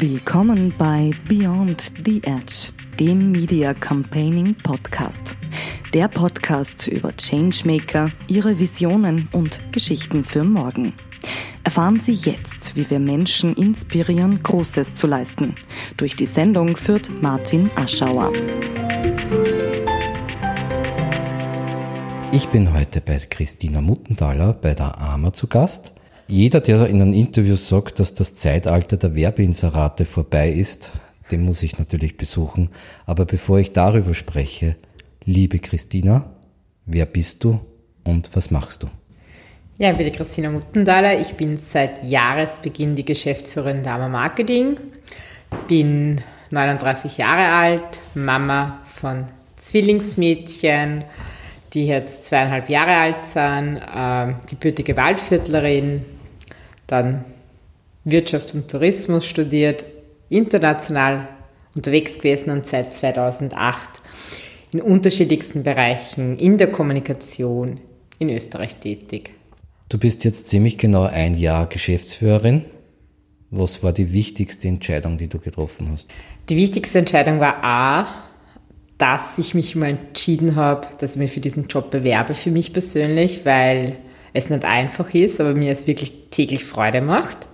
Willkommen bei Beyond the Edge, dem Media Campaigning Podcast. Der Podcast über Changemaker, ihre Visionen und Geschichten für morgen. Erfahren Sie jetzt, wie wir Menschen inspirieren, Großes zu leisten. Durch die Sendung führt Martin Aschauer. Ich bin heute bei Christina Muttenthaler bei der AMA zu Gast. Jeder, der in einem Interview sagt, dass das Zeitalter der Werbeinserate vorbei ist, den muss ich natürlich besuchen. Aber bevor ich darüber spreche, liebe Christina, wer bist du und was machst du? Ja, ich bin die Christina Muttenthaler. Ich bin seit Jahresbeginn die Geschäftsführerin der AMA Marketing. Bin 39 Jahre alt, Mama von Zwillingsmädchen, die jetzt zweieinhalb Jahre alt sind, äh, gebürtige Waldviertlerin, dann Wirtschaft und Tourismus studiert, international unterwegs gewesen und seit 2008 in unterschiedlichsten Bereichen in der Kommunikation in Österreich tätig. Du bist jetzt ziemlich genau ein Jahr Geschäftsführerin. Was war die wichtigste Entscheidung, die du getroffen hast? Die wichtigste Entscheidung war A, dass ich mich mal entschieden habe, dass ich mich für diesen Job bewerbe, für mich persönlich, weil es nicht einfach ist, aber mir es wirklich täglich Freude macht.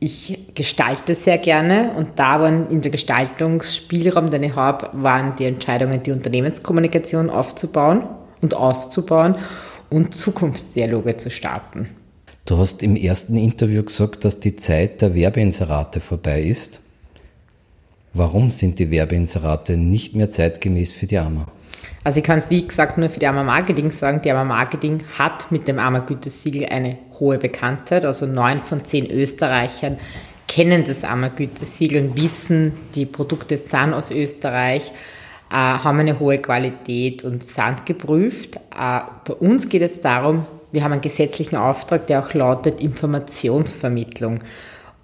Ich gestalte sehr gerne und da waren in der Gestaltungsspielraum, den ich habe, waren die Entscheidungen, die Unternehmenskommunikation aufzubauen und auszubauen und Zukunftsdialoge zu starten. Du hast im ersten Interview gesagt, dass die Zeit der Werbeinserate vorbei ist. Warum sind die Werbeinserate nicht mehr zeitgemäß für die AMA? Also ich kann es wie gesagt nur für die AMA Marketing sagen, die AMA Marketing hat mit dem AMA Gütesiegel eine hohe Bekanntheit. Also neun von zehn Österreichern kennen das AMA Gütesiegel und wissen, die Produkte sind aus Österreich, äh, haben eine hohe Qualität und sind geprüft. Äh, bei uns geht es darum, wir haben einen gesetzlichen Auftrag, der auch lautet Informationsvermittlung.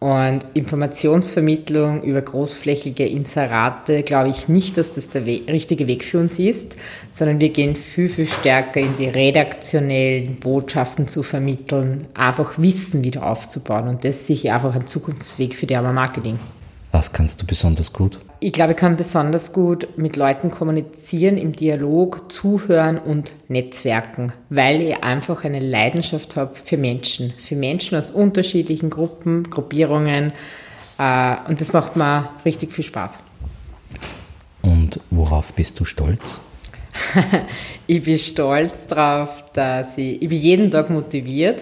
Und Informationsvermittlung über großflächige Inserate glaube ich nicht, dass das der We richtige Weg für uns ist, sondern wir gehen viel, viel stärker in die redaktionellen Botschaften zu vermitteln, einfach Wissen wieder aufzubauen. Und das ist sicher einfach ein Zukunftsweg für die Arma Marketing. Was kannst du besonders gut? Ich glaube, ich kann besonders gut mit Leuten kommunizieren, im Dialog zuhören und netzwerken, weil ich einfach eine Leidenschaft habe für Menschen, für Menschen aus unterschiedlichen Gruppen, Gruppierungen äh, und das macht mir richtig viel Spaß. Und worauf bist du stolz? ich bin stolz darauf, dass ich, ich bin jeden Tag motiviert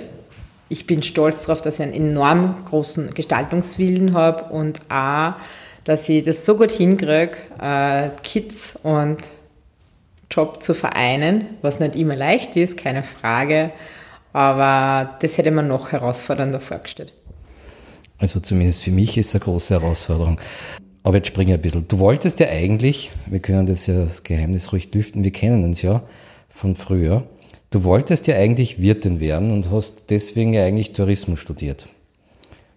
ich bin stolz darauf, dass ich einen enorm großen Gestaltungswillen habe und auch, dass ich das so gut hinkriege, äh, Kids und Job zu vereinen, was nicht immer leicht ist, keine Frage, aber das hätte man noch herausfordernder vorgestellt. Also zumindest für mich ist es eine große Herausforderung. Aber jetzt springe ich ein bisschen. Du wolltest ja eigentlich, wir können das ja das Geheimnis ruhig lüften, wir kennen uns ja von früher. Du wolltest ja eigentlich Wirtin werden und hast deswegen ja eigentlich Tourismus studiert.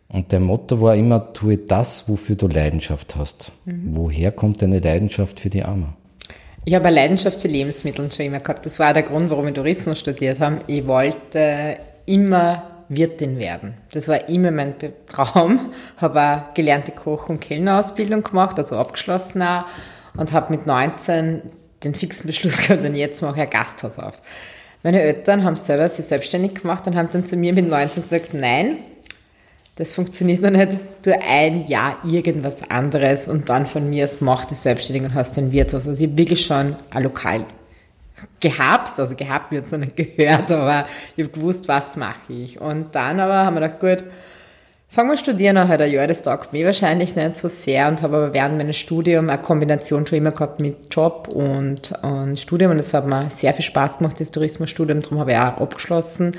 Und dein Motto war immer, tue das, wofür du Leidenschaft hast. Mhm. Woher kommt deine Leidenschaft für die Arme? Ich habe eine Leidenschaft für Lebensmittel schon immer gehabt. Das war der Grund, warum ich Tourismus studiert habe. Ich wollte immer Wirtin werden. Das war immer mein Traum. Habe auch gelernte Koch- und Kellnerausbildung gemacht, also abgeschlossen auch. Und habe mit 19 den fixen Beschluss gehabt, und jetzt mache ich ein Gasthaus auf. Meine Eltern haben selber sich selbstständig gemacht und haben dann zu mir mit 19 gesagt, nein, das funktioniert noch nicht, tu ein Jahr irgendwas anderes und dann von mir aus mach dich selbstständig und hast ein Wirtshaus. Also ich habe wirklich schon ein Lokal gehabt, also gehabt wird es noch nicht gehört, aber ich habe gewusst, was mache ich. Und dann aber haben wir gedacht, gut, Fangen wir studieren halt ein Jahr, das taugt mir wahrscheinlich nicht so sehr und habe aber während meines Studiums eine Kombination schon immer gehabt mit Job und, und Studium und das hat mir sehr viel Spaß gemacht, das Tourismusstudium, darum habe ich auch abgeschlossen.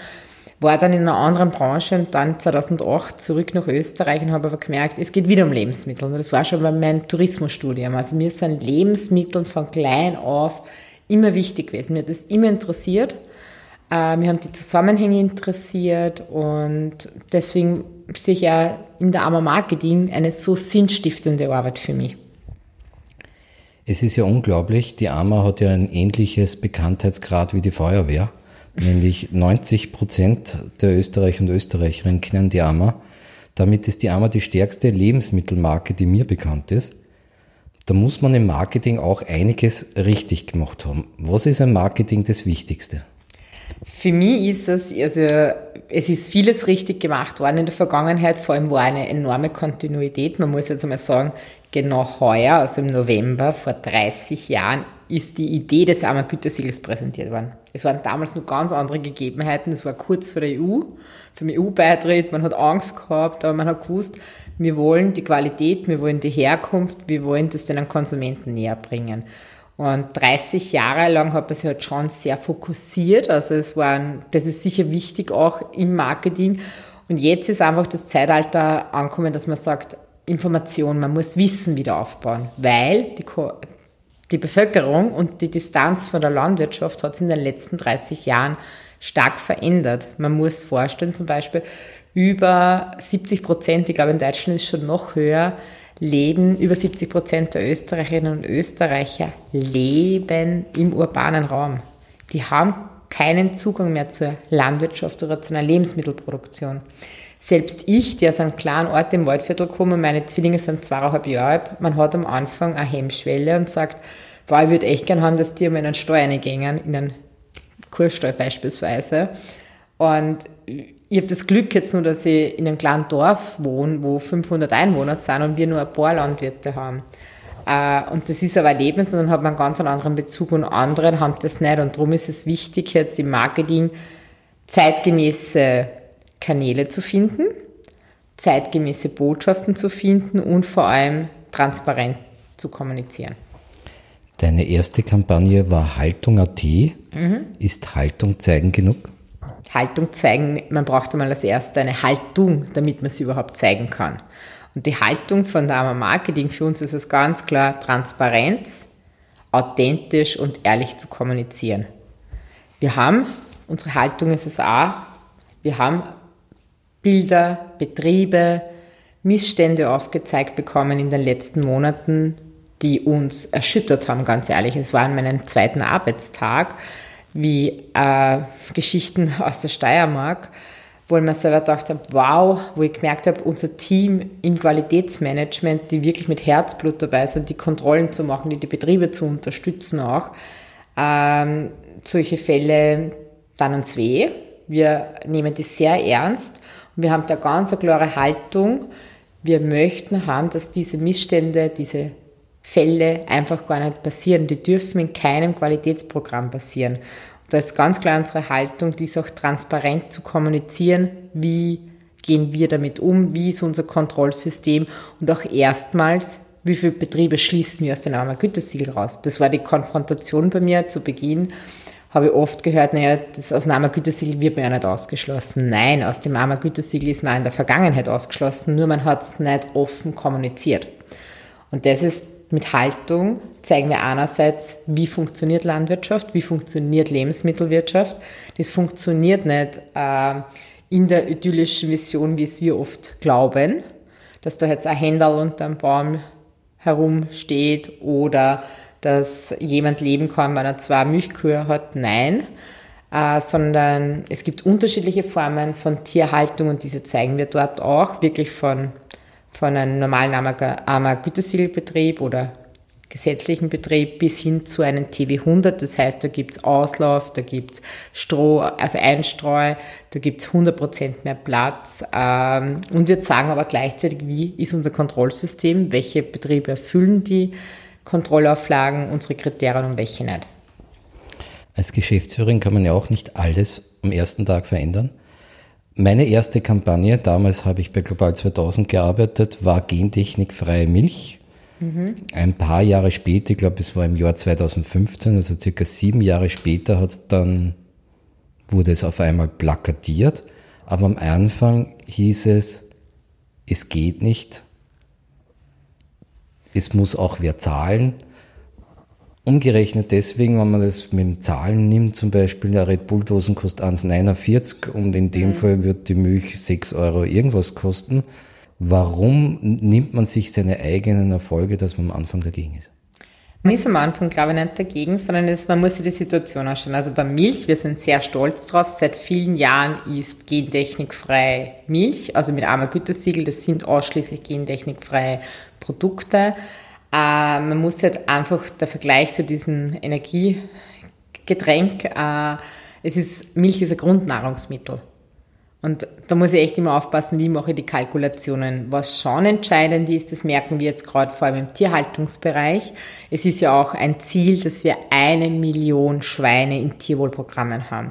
War dann in einer anderen Branche und dann 2008 zurück nach Österreich und habe aber gemerkt, es geht wieder um Lebensmittel und das war schon bei meinem Tourismusstudium. Also mir sind Lebensmittel von klein auf immer wichtig gewesen. Mir hat das immer interessiert. Äh, mir haben die Zusammenhänge interessiert und deswegen sicher in der Arma Marketing eine so sinnstiftende Arbeit für mich. Es ist ja unglaublich, die AMA hat ja ein ähnliches Bekanntheitsgrad wie die Feuerwehr. Nämlich 90 Prozent der Österreicher und Österreicherinnen kennen die AMA. Damit ist die einmal die stärkste Lebensmittelmarke, die mir bekannt ist. Da muss man im Marketing auch einiges richtig gemacht haben. Was ist im Marketing das Wichtigste? Für mich ist es, also es ist vieles richtig gemacht worden in der Vergangenheit, vor allem war eine enorme Kontinuität. Man muss jetzt einmal sagen, genau heuer, also im November vor 30 Jahren, ist die Idee des armen Gütesiegels präsentiert worden. Es waren damals noch ganz andere Gegebenheiten. Es war kurz vor der EU, für den EU-Beitritt. Man hat Angst gehabt, aber man hat gewusst, wir wollen die Qualität, wir wollen die Herkunft, wir wollen das den Konsumenten näher bringen. Und 30 Jahre lang hat man sich halt schon sehr fokussiert. Also es waren, das ist sicher wichtig auch im Marketing. Und jetzt ist einfach das Zeitalter angekommen, dass man sagt, Information, man muss Wissen wieder aufbauen, weil die, die Bevölkerung und die Distanz von der Landwirtschaft hat sich in den letzten 30 Jahren stark verändert. Man muss vorstellen, zum Beispiel über 70 Prozent, ich glaube in Deutschland ist schon noch höher, leben, über 70 Prozent der Österreicherinnen und Österreicher leben im urbanen Raum. Die haben keinen Zugang mehr zur Landwirtschaft oder zu einer Lebensmittelproduktion. Selbst ich, der aus einem kleinen Ort im Waldviertel komme, meine Zwillinge sind zweieinhalb Jahre alt, man hat am Anfang eine Hemmschwelle und sagt, boah, ich würde echt gern haben, dass die um einen Stall reingehen, in einen Kurstall beispielsweise. Und ich habe das Glück jetzt nur, dass ich in einem kleinen Dorf wohne, wo 500 Einwohner sind und wir nur ein paar Landwirte haben. Äh, und das ist aber ein Erlebnis und dann hat man einen ganz anderen Bezug und andere haben das nicht. Und darum ist es wichtig, jetzt im Marketing zeitgemäße Kanäle zu finden, zeitgemäße Botschaften zu finden und vor allem transparent zu kommunizieren. Deine erste Kampagne war Haltung.at. Mhm. Ist Haltung zeigen genug? Haltung zeigen, man braucht einmal als erste eine Haltung, damit man sie überhaupt zeigen kann. Und die Haltung von der Marketing für uns ist es ganz klar Transparenz, authentisch und ehrlich zu kommunizieren. Wir haben, unsere Haltung ist es auch, wir haben Bilder, Betriebe, Missstände aufgezeigt bekommen in den letzten Monaten, die uns erschüttert haben, ganz ehrlich. Es war an meinem zweiten Arbeitstag wie äh, Geschichten aus der Steiermark, wo ich mir selber gedacht habe, wow, wo ich gemerkt habe, unser Team im Qualitätsmanagement, die wirklich mit Herzblut dabei sind, die Kontrollen zu machen, die die Betriebe zu unterstützen auch, ähm, solche Fälle dann uns weh. Wir nehmen die sehr ernst und wir haben da ganz eine klare Haltung. Wir möchten haben, dass diese Missstände, diese Fälle einfach gar nicht passieren. Die dürfen in keinem Qualitätsprogramm passieren. Und da ist ganz klar unsere Haltung, dies auch transparent zu kommunizieren, wie gehen wir damit um, wie ist unser Kontrollsystem und auch erstmals, wie viele Betriebe schließen wir aus dem Armer Gütesiegel raus. Das war die Konfrontation bei mir zu Beginn. Habe ich oft gehört, naja, das aus dem Gütesiegel wird man ja nicht ausgeschlossen. Nein, aus dem Armer Gütesiegel ist man in der Vergangenheit ausgeschlossen, nur man hat es nicht offen kommuniziert. Und das ist mit Haltung zeigen wir einerseits, wie funktioniert Landwirtschaft, wie funktioniert Lebensmittelwirtschaft. Das funktioniert nicht äh, in der idyllischen Vision, wie es wir oft glauben, dass da jetzt ein Händel unter einem Baum herumsteht oder dass jemand leben kann, wenn er zwei Milchkühe hat. Nein, äh, sondern es gibt unterschiedliche Formen von Tierhaltung und diese zeigen wir dort auch, wirklich von von einem normalen armer Gütesiegelbetrieb oder gesetzlichen Betrieb bis hin zu einem TW100. Das heißt, da gibt's Auslauf, da gibt's Stroh, also Einstreu, da gibt's 100% mehr Platz. Ähm, und wir sagen aber gleichzeitig, wie ist unser Kontrollsystem, welche Betriebe erfüllen die Kontrollauflagen, unsere Kriterien und welche nicht. Als Geschäftsführerin kann man ja auch nicht alles am ersten Tag verändern. Meine erste Kampagne, damals habe ich bei Global 2000 gearbeitet, war gentechnikfreie Milch. Mhm. Ein paar Jahre später, ich glaube, es war im Jahr 2015, also circa sieben Jahre später, hat dann, wurde es auf einmal plakatiert. Aber am Anfang hieß es, es geht nicht. Es muss auch wer zahlen. Umgerechnet deswegen, wenn man das mit Zahlen nimmt, zum Beispiel eine Red Bull Dosen kostet 1,49 und in dem mhm. Fall wird die Milch 6 Euro irgendwas kosten. Warum nimmt man sich seine eigenen Erfolge, dass man am Anfang dagegen ist? Man ist am Anfang, glaube ich, nicht dagegen, sondern es, man muss sich die Situation anschauen. Also bei Milch, wir sind sehr stolz drauf. Seit vielen Jahren ist gentechnikfrei Milch, also mit armer Gütesiegel. Das sind ausschließlich gentechnikfreie Produkte. Äh, man muss halt einfach der Vergleich zu diesem Energiegetränk, äh, es ist, Milch ist ein Grundnahrungsmittel. Und da muss ich echt immer aufpassen, wie mache ich die Kalkulationen. Was schon entscheidend ist, das merken wir jetzt gerade vor allem im Tierhaltungsbereich. Es ist ja auch ein Ziel, dass wir eine Million Schweine in Tierwohlprogrammen haben.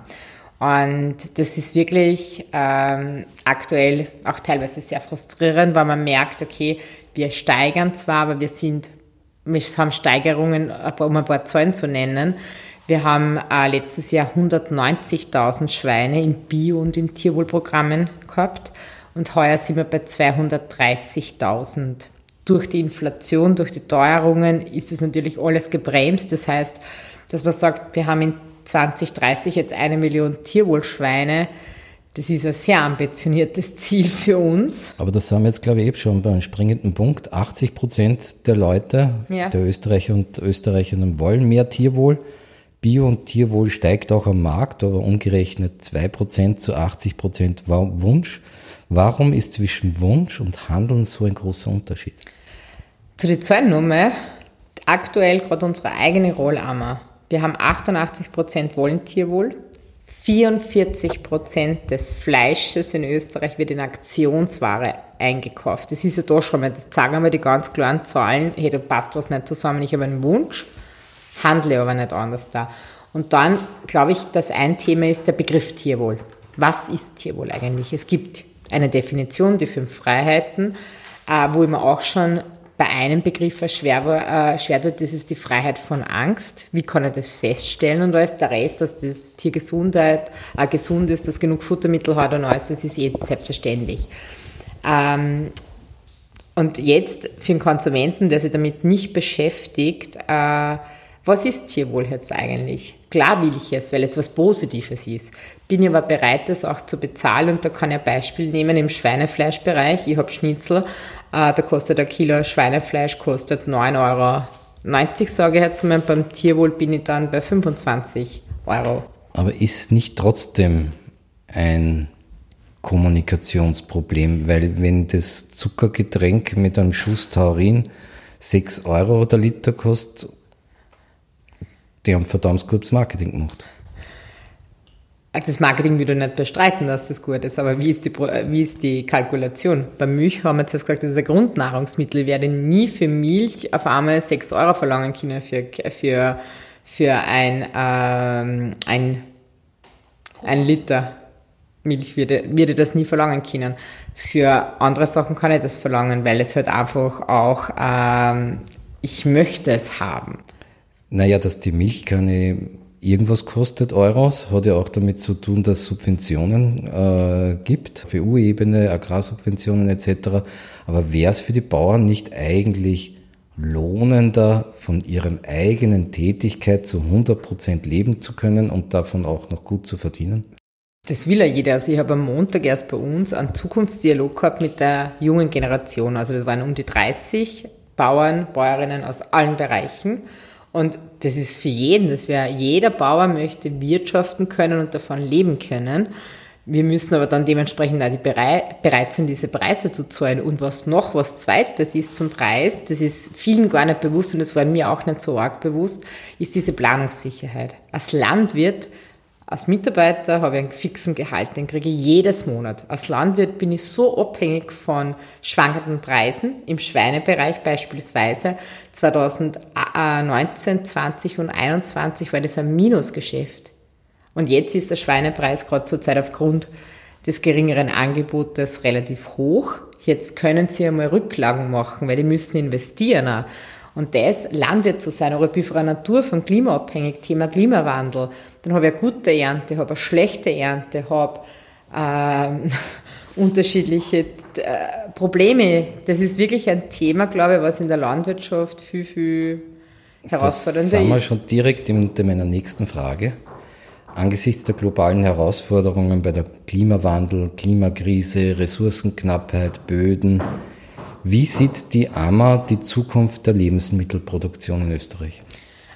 Und das ist wirklich ähm, aktuell auch teilweise sehr frustrierend, weil man merkt, okay, wir steigern zwar, aber wir sind, wir haben Steigerungen, um ein paar Zahlen zu nennen. Wir haben äh, letztes Jahr 190.000 Schweine in Bio- und in Tierwohlprogrammen gehabt und heuer sind wir bei 230.000. Durch die Inflation, durch die Teuerungen ist das natürlich alles gebremst. Das heißt, dass man sagt, wir haben in 2030 jetzt eine Million Tierwohlschweine. Das ist ein sehr ambitioniertes Ziel für uns. Aber das haben wir jetzt, glaube ich, eben schon beim springenden Punkt. 80 Prozent der Leute, ja. der Österreicher und Österreicherinnen wollen mehr Tierwohl. Bio- und Tierwohl steigt auch am Markt, aber umgerechnet 2% zu 80% Wunsch. Warum ist zwischen Wunsch und Handeln so ein großer Unterschied? Zu den Zahlen nochmal. Aktuell gerade unsere eigene Rollammer. Wir haben 88% wollen Tierwohl. 44% des Fleisches in Österreich wird in Aktionsware eingekauft. Das ist ja da schon mal, das zeigen wir die ganz klaren Zahlen. Hey, da passt was nicht zusammen. Ich habe einen Wunsch handle aber nicht anders da. Und dann glaube ich, dass ein Thema ist der Begriff Tierwohl. Was ist Tierwohl eigentlich? Es gibt eine Definition, die fünf Freiheiten, äh, wo ich mir auch schon bei einem Begriff schwer, äh, schwer tut, das ist die Freiheit von Angst. Wie kann ich das feststellen? Und ist der Rest, dass das Tier Gesundheit, äh, gesund ist, dass genug Futtermittel hat und alles, das ist jetzt selbstverständlich. Ähm, und jetzt für den Konsumenten, der sich damit nicht beschäftigt, äh, was ist Tierwohl jetzt eigentlich? Klar will ich es, weil es was Positives ist. Bin aber bereit, das auch zu bezahlen und da kann ich ein Beispiel nehmen im Schweinefleischbereich. Ich habe Schnitzel, äh, da kostet ein Kilo Schweinefleisch kostet 9,90 Euro, sage ich jetzt mal. Beim Tierwohl bin ich dann bei 25 Euro. Aber ist nicht trotzdem ein Kommunikationsproblem, weil wenn das Zuckergetränk mit einem Schuss Taurin 6 Euro der Liter kostet die haben verdammt gutes Marketing gemacht. Das Marketing würde ich nicht bestreiten, dass das gut ist, aber wie ist die, wie ist die Kalkulation? Bei Milch haben wir jetzt gesagt, das ist ein Grundnahrungsmittel. Ich werde nie für Milch auf einmal 6 Euro verlangen können für, für, für ein, ähm, ein, ein Liter Milch würde, würde das nie verlangen können. Für andere Sachen kann ich das verlangen, weil es halt einfach auch, ähm, ich möchte es haben. Naja, dass die Milchkanne irgendwas kostet, Euros, hat ja auch damit zu tun, dass es Subventionen äh, gibt, für EU-Ebene, Agrarsubventionen etc. Aber wäre es für die Bauern nicht eigentlich lohnender, von ihrer eigenen Tätigkeit zu 100 Prozent leben zu können und davon auch noch gut zu verdienen? Das will ja jeder. Also ich habe am Montag erst bei uns einen Zukunftsdialog gehabt mit der jungen Generation. Also das waren um die 30 Bauern, Bäuerinnen aus allen Bereichen. Und das ist für jeden, das wäre, jeder Bauer möchte wirtschaften können und davon leben können. Wir müssen aber dann dementsprechend auch die bereit, sind, diese Preise zu zahlen. Und was noch was Zweites ist zum Preis, das ist vielen gar nicht bewusst und das war mir auch nicht so arg bewusst, ist diese Planungssicherheit. Als Landwirt als Mitarbeiter habe ich einen fixen Gehalt, den kriege ich jedes Monat. Als Landwirt bin ich so abhängig von schwankenden Preisen, im Schweinebereich beispielsweise. 2019, 20 und 21 war das ein Minusgeschäft. Und jetzt ist der Schweinepreis gerade zurzeit aufgrund des geringeren Angebotes relativ hoch. Jetzt können sie einmal Rücklagen machen, weil die müssen investieren. Und das, Landwirt zu sein, oder ich bin von der Natur, vom Klima abhängig, Thema Klimawandel, dann habe ich eine gute Ernte, habe eine schlechte Ernte, habe äh, unterschiedliche äh, Probleme. Das ist wirklich ein Thema, glaube ich, was in der Landwirtschaft viel, viel herausfordernder ist. Das sind wir schon direkt in meiner nächsten Frage. Angesichts der globalen Herausforderungen bei der Klimawandel, Klimakrise, Ressourcenknappheit, Böden, Wie sieht die AMA die Zukunft der Lebensmittelproduktion in Österreich?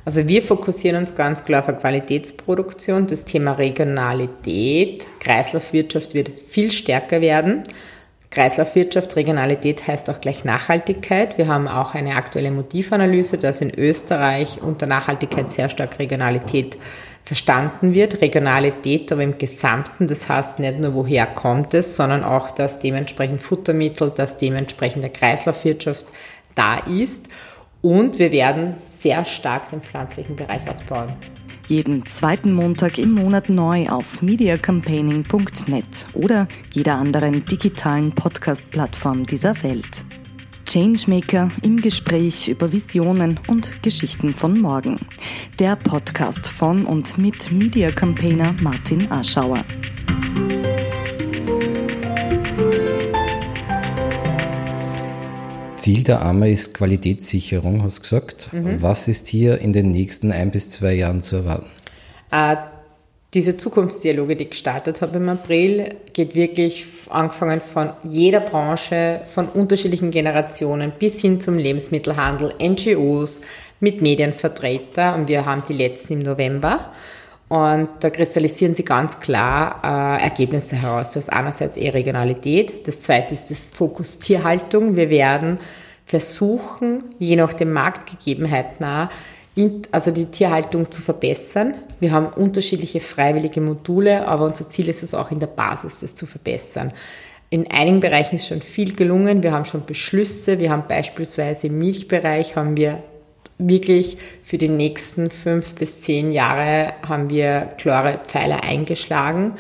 Also wir fokussieren uns ganz klar auf eine Qualitätsproduktion. Das Thema Regionalität, Kreislaufwirtschaft wird viel stärker werden. Kreislaufwirtschaft, Regionalität heißt auch gleich Nachhaltigkeit. Wir haben auch eine aktuelle Motivanalyse, dass in Österreich unter Nachhaltigkeit sehr stark Regionalität verstanden wird. Regionalität aber im Gesamten, das heißt nicht nur woher kommt es, sondern auch, dass dementsprechend Futtermittel, dass dementsprechend der Kreislaufwirtschaft da ist. Und wir werden sehr stark den pflanzlichen Bereich ausbauen. Jeden zweiten Montag im Monat neu auf mediacampaigning.net oder jeder anderen digitalen Podcast-Plattform dieser Welt. Changemaker im Gespräch über Visionen und Geschichten von morgen. Der Podcast von und mit Media Campaigner Martin Aschauer. Ziel der AMA ist Qualitätssicherung, hast du gesagt. Mhm. Was ist hier in den nächsten ein bis zwei Jahren zu erwarten? Diese Zukunftsdialoge, die ich gestartet habe im April, geht wirklich angefangen von jeder Branche, von unterschiedlichen Generationen bis hin zum Lebensmittelhandel, NGOs, mit Medienvertretern und wir haben die letzten im November. Und da kristallisieren sie ganz klar äh, Ergebnisse heraus. Das ist einerseits eh Regionalität, das zweite ist das Fokus Tierhaltung. Wir werden versuchen, je nach den Marktgegebenheiten also die Tierhaltung zu verbessern. Wir haben unterschiedliche freiwillige Module, aber unser Ziel ist es auch in der Basis, das zu verbessern. In einigen Bereichen ist schon viel gelungen. Wir haben schon Beschlüsse. Wir haben beispielsweise im Milchbereich haben wir wirklich für die nächsten fünf bis zehn Jahre haben wir klare Pfeiler eingeschlagen.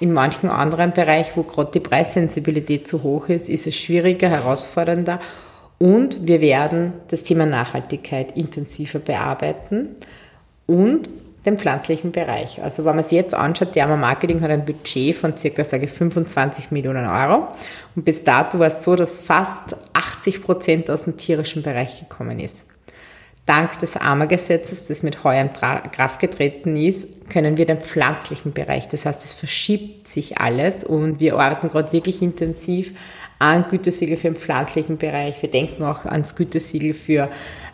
In manchen anderen Bereichen, wo gerade die Preissensibilität zu hoch ist, ist es schwieriger, herausfordernder. Und wir werden das Thema Nachhaltigkeit intensiver bearbeiten und den pflanzlichen Bereich. Also wenn man sich jetzt anschaut, Derma Marketing hat ein Budget von ich, 25 Millionen Euro. Und bis dato war es so, dass fast 80 Prozent aus dem tierischen Bereich gekommen ist. Dank des AMA-Gesetzes, das mit heuer in Kraft getreten ist, können wir den pflanzlichen Bereich, das heißt, es verschiebt sich alles und wir arbeiten gerade wirklich intensiv an Gütesiegel für den pflanzlichen Bereich. Wir denken auch ans Gütesiegel für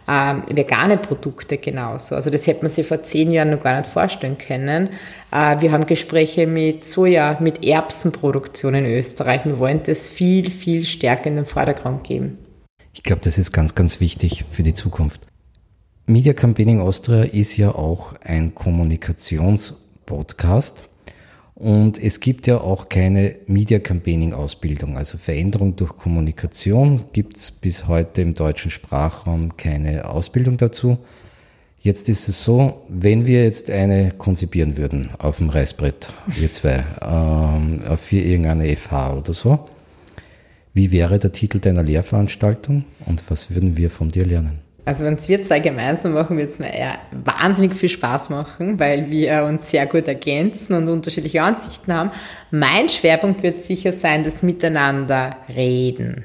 ähm, vegane Produkte genauso. Also das hätte man sich vor zehn Jahren noch gar nicht vorstellen können. Äh, wir haben Gespräche mit Soja, mit Erbsenproduktion in Österreich. Wir wollen das viel, viel stärker in den Vordergrund geben. Ich glaube, das ist ganz, ganz wichtig für die Zukunft. Media Campaigning Austria ist ja auch ein Kommunikationspodcast. Und es gibt ja auch keine Media Campaigning Ausbildung, also Veränderung durch Kommunikation gibt es bis heute im deutschen Sprachraum keine Ausbildung dazu. Jetzt ist es so, wenn wir jetzt eine konzipieren würden auf dem Reißbrett, wir zwei, ähm, für irgendeine FH oder so, wie wäre der Titel deiner Lehrveranstaltung und was würden wir von dir lernen? Also wenn es wir zwei gemeinsam machen, wird es mir eher wahnsinnig viel Spaß machen, weil wir uns sehr gut ergänzen und unterschiedliche Ansichten haben. Mein Schwerpunkt wird sicher sein, das Miteinander reden.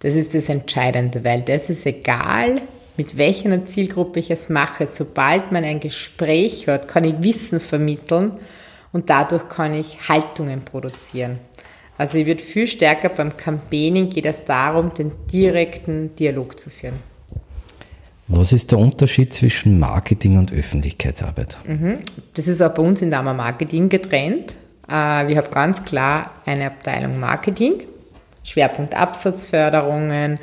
Das ist das Entscheidende, weil das ist egal, mit welcher Zielgruppe ich es mache. Sobald man ein Gespräch hört, kann ich Wissen vermitteln und dadurch kann ich Haltungen produzieren. Also ich würde viel stärker beim Campaigning geht es darum, den direkten Dialog zu führen. Was ist der Unterschied zwischen Marketing und Öffentlichkeitsarbeit? Mhm. Das ist auch bei uns in der Marketing getrennt. Äh, wir haben ganz klar eine Abteilung Marketing, Schwerpunkt Absatzförderungen,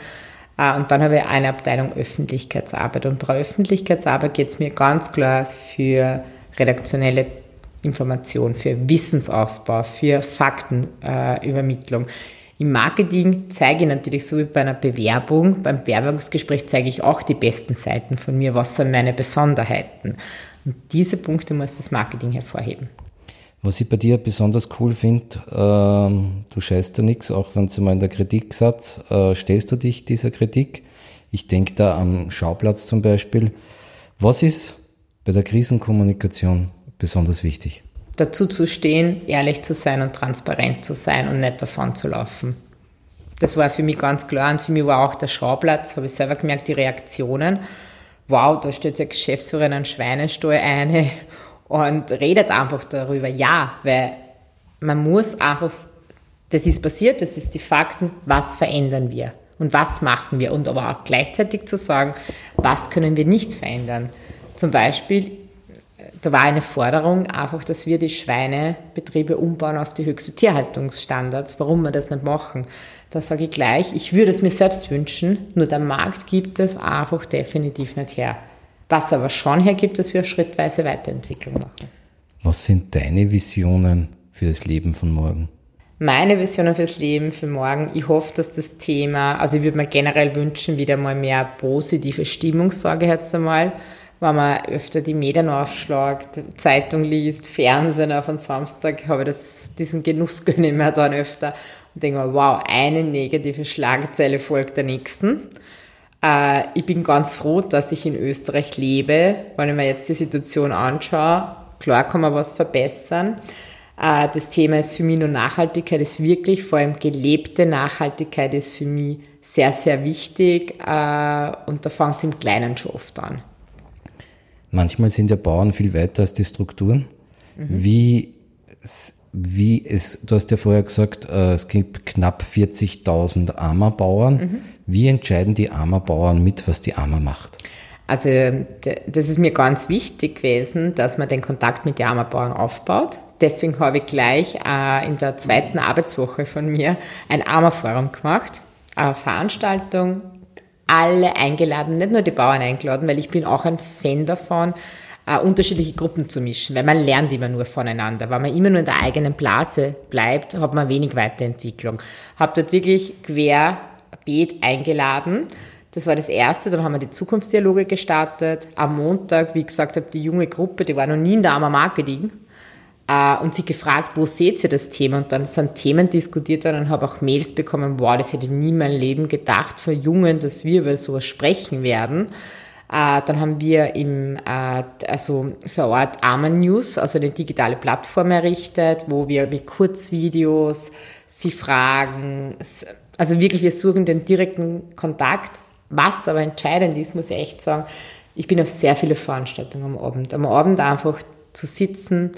äh, und dann habe ich eine Abteilung Öffentlichkeitsarbeit. Und bei Öffentlichkeitsarbeit geht es mir ganz klar für redaktionelle Information, für Wissensausbau, für Faktenübermittlung. Äh, im Marketing zeige ich natürlich so wie bei einer Bewerbung, beim Bewerbungsgespräch zeige ich auch die besten Seiten von mir, was sind meine Besonderheiten. Und diese Punkte muss das Marketing hervorheben. Was ich bei dir besonders cool finde, ähm, du scheißt da nichts, auch wenn du mal in der Kritik satz, äh, stellst du dich dieser Kritik. Ich denke da am Schauplatz zum Beispiel. Was ist bei der Krisenkommunikation besonders wichtig? Dazu zu stehen, ehrlich zu sein und transparent zu sein und nicht davon zu laufen. Das war für mich ganz klar und für mich war auch der Schauplatz, habe ich selber gemerkt, die Reaktionen. Wow, da steht der Geschäftsführer in einen Schweinestall eine und redet einfach darüber. Ja, weil man muss einfach, das ist passiert, das ist die Fakten, was verändern wir? und was machen wir und aber auch gleichzeitig zu sagen, was können wir nicht verändern. Zum Beispiel, da war eine Forderung einfach, dass wir die Schweinebetriebe umbauen auf die höchsten Tierhaltungsstandards, warum wir das nicht machen. Da sage ich gleich, ich würde es mir selbst wünschen, nur der Markt gibt es einfach definitiv nicht her. Was aber schon hergibt, dass wir schrittweise Weiterentwicklung machen. Was sind deine Visionen für das Leben von morgen? Meine Visionen fürs Leben für morgen, ich hoffe, dass das Thema, also ich würde mir generell wünschen, wieder mal mehr positive Stimmung, sage ich jetzt einmal, wenn man öfter die Medien aufschlagt, Zeitung liest, Fernsehen auf einen Samstag, habe ich das, diesen Genuss gönne mir dann öfter und denke mir, wow, eine negative Schlagzeile folgt der nächsten. Äh, ich bin ganz froh, dass ich in Österreich lebe. Wenn ich mir jetzt die Situation anschaue, klar kann man was verbessern. Äh, das Thema ist für mich nur Nachhaltigkeit, ist wirklich, vor allem gelebte Nachhaltigkeit ist für mich sehr, sehr wichtig äh, und da fängt es im Kleinen schon oft an. Manchmal sind ja Bauern viel weiter als die Strukturen. Mhm. Wie, wie es, du hast ja vorher gesagt, es gibt knapp 40.000 AMA-Bauern. Mhm. Wie entscheiden die AMA-Bauern mit, was die AMA macht? Also das ist mir ganz wichtig gewesen, dass man den Kontakt mit den AMA-Bauern aufbaut. Deswegen habe ich gleich äh, in der zweiten Arbeitswoche von mir ein AMA-Forum gemacht, eine Veranstaltung, alle eingeladen, nicht nur die Bauern eingeladen, weil ich bin auch ein Fan davon, äh, unterschiedliche Gruppen zu mischen, weil man lernt immer nur voneinander. Wenn man immer nur in der eigenen Blase bleibt, hat man wenig Weiterentwicklung. Habe dort wirklich querbeet eingeladen. Das war das Erste. Dann haben wir die Zukunftsdialoge gestartet. Am Montag, wie gesagt habe, die junge Gruppe, die war noch nie in der AMA Marketing äh, und sie gefragt, wo seht ihr das Thema? Und dann sind Themen diskutiert worden und habe auch Mails bekommen, wow, das hätte nie in meinem Leben gedacht für Jungen, dass wir über sowas sprechen werden. Äh, dann haben wir im, äh, also so eine Art Armen News, also eine digitale Plattform errichtet, wo wir mit Kurzvideos sie fragen, also wirklich, wir suchen den direkten Kontakt. Was aber entscheidend ist, muss ich echt sagen, ich bin auf sehr viele Veranstaltungen am Abend. Am Abend einfach zu sitzen,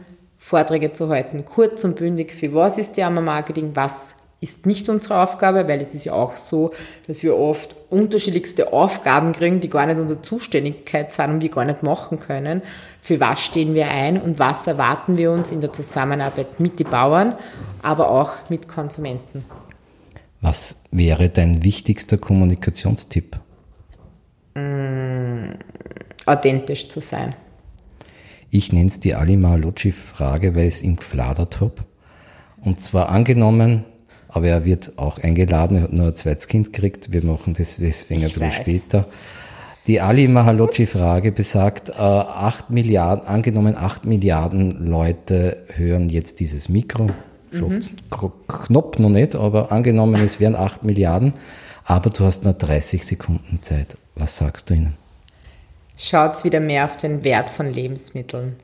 Vorträge zu halten, kurz und bündig, für was ist die Marketing, was ist nicht unsere Aufgabe, weil es ist ja auch so, dass wir oft unterschiedlichste Aufgaben kriegen, die gar nicht unsere Zuständigkeit sind und wir gar nicht machen können. Für was stehen wir ein und was erwarten wir uns in der Zusammenarbeit mit den Bauern, aber auch mit Konsumenten. Was wäre dein wichtigster Kommunikationstipp? Mm, authentisch zu sein. Ich nenne es die Ali Mahaloci-Frage, weil ich es ihm gefladert habe. Und zwar angenommen, aber er wird auch eingeladen, er hat nur ein zweites Kind gekriegt, wir machen das deswegen ich ein bisschen weiß. später. Die Ali Mahaloci-Frage besagt, äh, 8 Milliarden, angenommen 8 Milliarden Leute hören jetzt dieses Mikro. Mhm. Knopf noch nicht, aber angenommen, es wären 8 Milliarden, aber du hast nur 30 Sekunden Zeit. Was sagst du ihnen? Schaut wieder mehr auf den Wert von Lebensmitteln.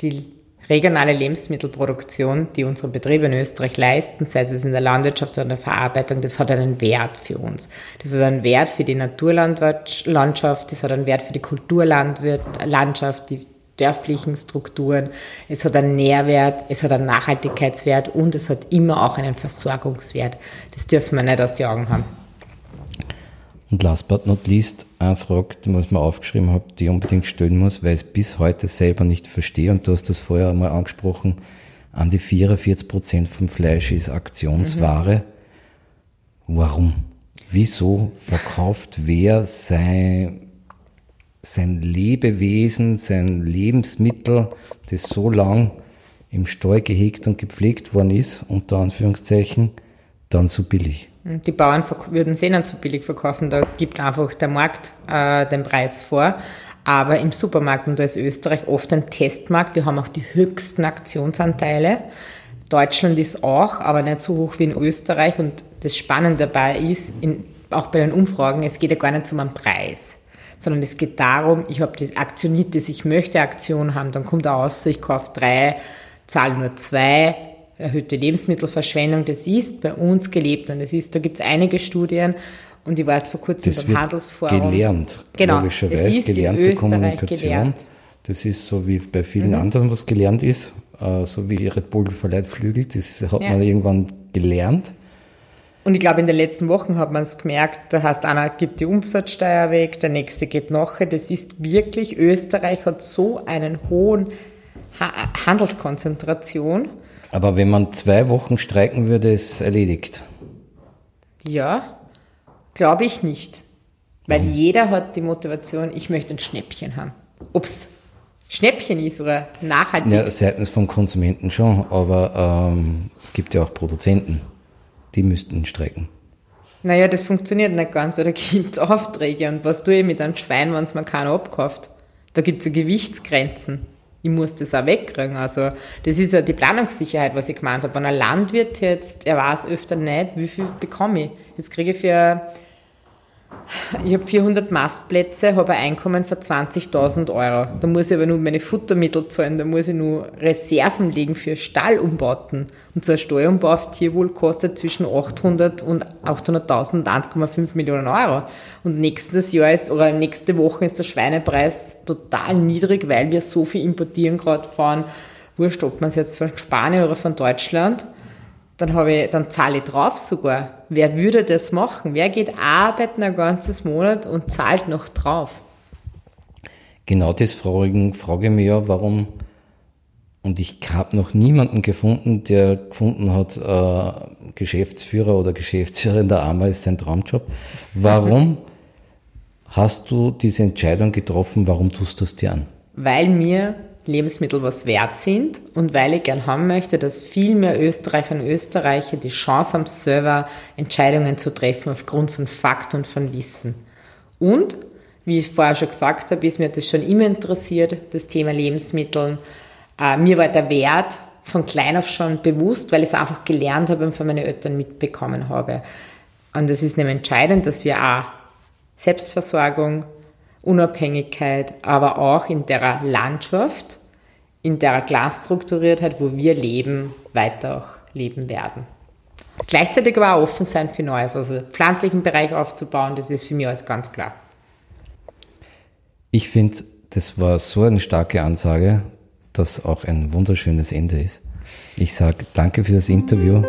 Die regionale Lebensmittelproduktion, die unsere Betriebe in Österreich leisten, sei es in der Landwirtschaft oder in der Verarbeitung, das hat einen Wert für uns. Das hat einen Wert für die Naturlandschaft, das hat einen Wert für die Kulturlandschaft, die dörflichen Strukturen, es hat einen Nährwert, es hat einen Nachhaltigkeitswert und es hat immer auch einen Versorgungswert. Das dürfen wir nicht aus den Augen haben. Und last but not least, eine Frage, die ich mir aufgeschrieben habe, die ich unbedingt stellen muss, weil ich es bis heute selber nicht verstehe. Und du hast das vorher einmal angesprochen. An die 44 Prozent vom Fleisch ist Aktionsware. Mhm. Warum? Wieso verkauft wer sein, sein Lebewesen, sein Lebensmittel, das so lang im Stall gehegt und gepflegt worden ist, unter Anführungszeichen, dann so billig? Die Bauern würden es eh nicht so billig verkaufen, da gibt einfach der Markt äh, den Preis vor. Aber im Supermarkt, und da ist Österreich oft ein Testmarkt, wir haben auch die höchsten Aktionsanteile. Deutschland ist auch, aber nicht so hoch wie in Österreich. Und das Spannende dabei ist, in, auch bei den Umfragen, es geht ja gar nicht um einen Preis, sondern es geht darum, ich habe die Aktionitis, ich möchte Aktion haben, dann kommt aus, ich kaufe drei, zahle nur zwei, erhöhte Lebensmittelverschwendung, das ist bei uns gelebt und es ist, da gibt es einige Studien und ich weiß vor kurzem das beim Handelsforum. Gelernt, genau, logischerweise, gelernte Kommunikation. Gelernt. Das ist so wie bei vielen mhm. anderen, was gelernt ist, äh, so wie Red Bull verleiht Flügel, das hat ja. man irgendwann gelernt. Und ich glaube, in den letzten Wochen hat man es gemerkt, da heißt einer gibt die Umsatzsteuer weg, der nächste geht nachher. Das ist wirklich, Österreich hat so einen hohen ha Handelskonzentration. Aber wenn man zwei Wochen streiken würde, ist erledigt. Ja, glaube ich nicht. Weil mhm. jeder hat die Motivation, ich möchte ein Schnäppchen haben. Ob es Schnäppchen ist oder nachhaltig. Ja, seitens vom Konsumenten schon, aber ähm, es gibt ja auch Produzenten, die müssten strecken. Naja, das funktioniert nicht ganz, oder gibt es Aufträge und was tue ich mit einem Schwein, wenn es mir keiner abkauft? Da gibt es ja Gewichtsgrenzen. Ich muss das auch wegkriegen. Also, das ist ja die Planungssicherheit, was ich gemeint habe. Wenn ein Landwirt jetzt, er weiß öfter nicht, wie viel bekomme ich. Jetzt kriege ich für ich habe 400 Mastplätze, habe ein Einkommen von 20.000 Euro. Da muss ich aber nur meine Futtermittel zahlen, da muss ich nur Reserven legen für Stallumbauten. Und so ein Stallumbau auf Tierwohl kostet zwischen 800 und 800.000 und 1,5 Millionen Euro. Und nächstes Jahr ist, oder nächste Woche ist der Schweinepreis total niedrig, weil wir so viel importieren gerade von, wurscht, ob man es jetzt von Spanien oder von Deutschland dann habe ich, dann zahle ich drauf sogar. Wer würde das machen? Wer geht arbeiten ein ganzes Monat und zahlt noch drauf? Genau das frage, frage ich mich ja, warum, und ich habe noch niemanden gefunden, der gefunden hat, äh, Geschäftsführer oder Geschäftsführerin der AMA ist sein Traumjob. Warum hast du diese Entscheidung getroffen? Warum tust du es dir an? Weil mir Lebensmittel was wert sind und weil ich gern haben möchte, dass viel mehr Österreicher und Österreicher die Chance haben, selber Entscheidungen zu treffen aufgrund von Fakt und von Wissen. Und, wie ich vorher schon gesagt habe, ist mir das schon immer interessiert, das Thema Lebensmitteln. Äh, mir war der Wert von klein auf schon bewusst, weil ich es einfach gelernt habe und von meinen Eltern mitbekommen habe. Und es ist nämlich entscheidend, dass wir auch Selbstversorgung, Unabhängigkeit, aber auch in der Landschaft, in der Glasstrukturiertheit, wo wir leben, weiter auch leben werden. Gleichzeitig aber auch offen sein für Neues, also pflanzlichen Bereich aufzubauen, das ist für mich alles ganz klar. Ich finde, das war so eine starke Ansage, dass auch ein wunderschönes Ende ist. Ich sage danke für das Interview,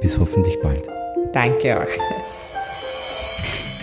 bis hoffentlich bald. Danke auch.